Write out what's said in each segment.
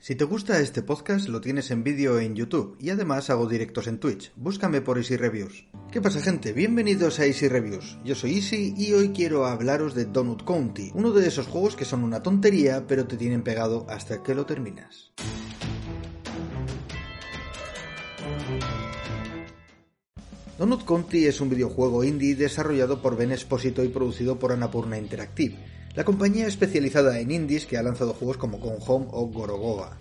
Si te gusta este podcast, lo tienes en vídeo en YouTube y además hago directos en Twitch. Búscame por Easy Reviews. ¿Qué pasa, gente? Bienvenidos a Easy Reviews. Yo soy Easy y hoy quiero hablaros de Donut County, uno de esos juegos que son una tontería, pero te tienen pegado hasta que lo terminas. Donut County es un videojuego indie desarrollado por Ben Esposito y producido por Annapurna Interactive la compañía especializada en indies que ha lanzado juegos como Gone Home o Gorogoa.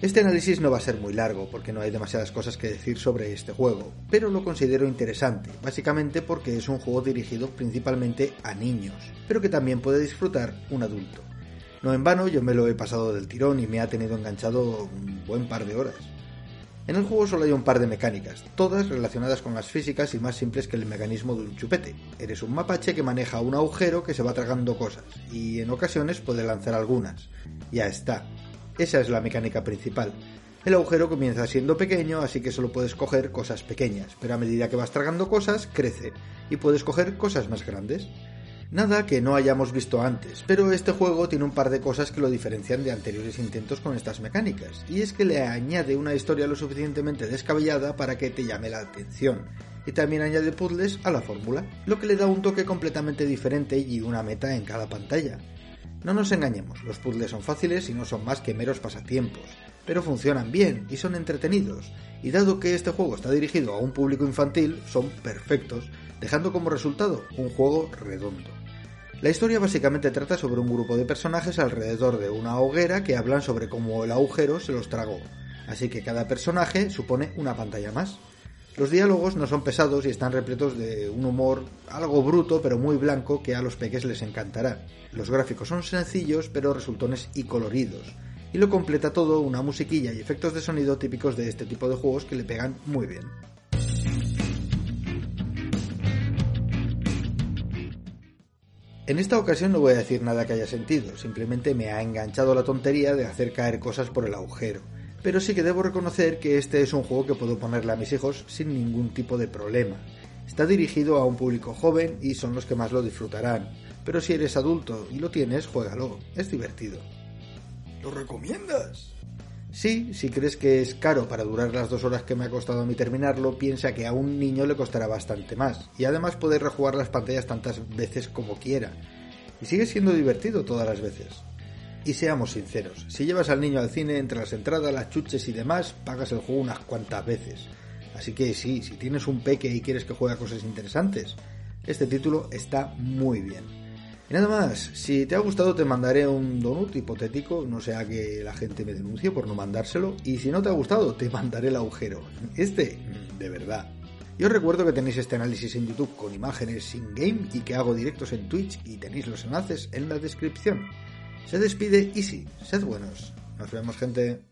Este análisis no va a ser muy largo porque no hay demasiadas cosas que decir sobre este juego, pero lo considero interesante, básicamente porque es un juego dirigido principalmente a niños, pero que también puede disfrutar un adulto. No en vano, yo me lo he pasado del tirón y me ha tenido enganchado un buen par de horas. En el juego solo hay un par de mecánicas, todas relacionadas con las físicas y más simples que el mecanismo de un chupete. Eres un mapache que maneja un agujero que se va tragando cosas, y en ocasiones puede lanzar algunas. Ya está. Esa es la mecánica principal. El agujero comienza siendo pequeño, así que solo puedes coger cosas pequeñas, pero a medida que vas tragando cosas, crece, y puedes coger cosas más grandes. Nada que no hayamos visto antes, pero este juego tiene un par de cosas que lo diferencian de anteriores intentos con estas mecánicas, y es que le añade una historia lo suficientemente descabellada para que te llame la atención, y también añade puzzles a la fórmula, lo que le da un toque completamente diferente y una meta en cada pantalla. No nos engañemos, los puzzles son fáciles y no son más que meros pasatiempos, pero funcionan bien y son entretenidos, y dado que este juego está dirigido a un público infantil, son perfectos, dejando como resultado un juego redondo. La historia básicamente trata sobre un grupo de personajes alrededor de una hoguera que hablan sobre cómo el agujero se los tragó, así que cada personaje supone una pantalla más. Los diálogos no son pesados y están repletos de un humor algo bruto pero muy blanco que a los peques les encantará. Los gráficos son sencillos pero resultones y coloridos, y lo completa todo una musiquilla y efectos de sonido típicos de este tipo de juegos que le pegan muy bien. En esta ocasión no voy a decir nada que haya sentido, simplemente me ha enganchado la tontería de hacer caer cosas por el agujero. Pero sí que debo reconocer que este es un juego que puedo ponerle a mis hijos sin ningún tipo de problema. Está dirigido a un público joven y son los que más lo disfrutarán. Pero si eres adulto y lo tienes, juégalo, es divertido. ¿Lo recomiendas? Sí, si crees que es caro para durar las dos horas que me ha costado a mí terminarlo, piensa que a un niño le costará bastante más. Y además puede rejugar las pantallas tantas veces como quiera. Y sigue siendo divertido todas las veces. Y seamos sinceros, si llevas al niño al cine entre las entradas, las chuches y demás, pagas el juego unas cuantas veces. Así que sí, si tienes un peque y quieres que juegue a cosas interesantes, este título está muy bien. Y nada más, si te ha gustado te mandaré un donut hipotético, no sea que la gente me denuncie por no mandárselo, y si no te ha gustado te mandaré el agujero. Este, de verdad. Yo os recuerdo que tenéis este análisis en YouTube con imágenes sin game y que hago directos en Twitch y tenéis los enlaces en la descripción. Se despide Easy, sed buenos. Nos vemos gente.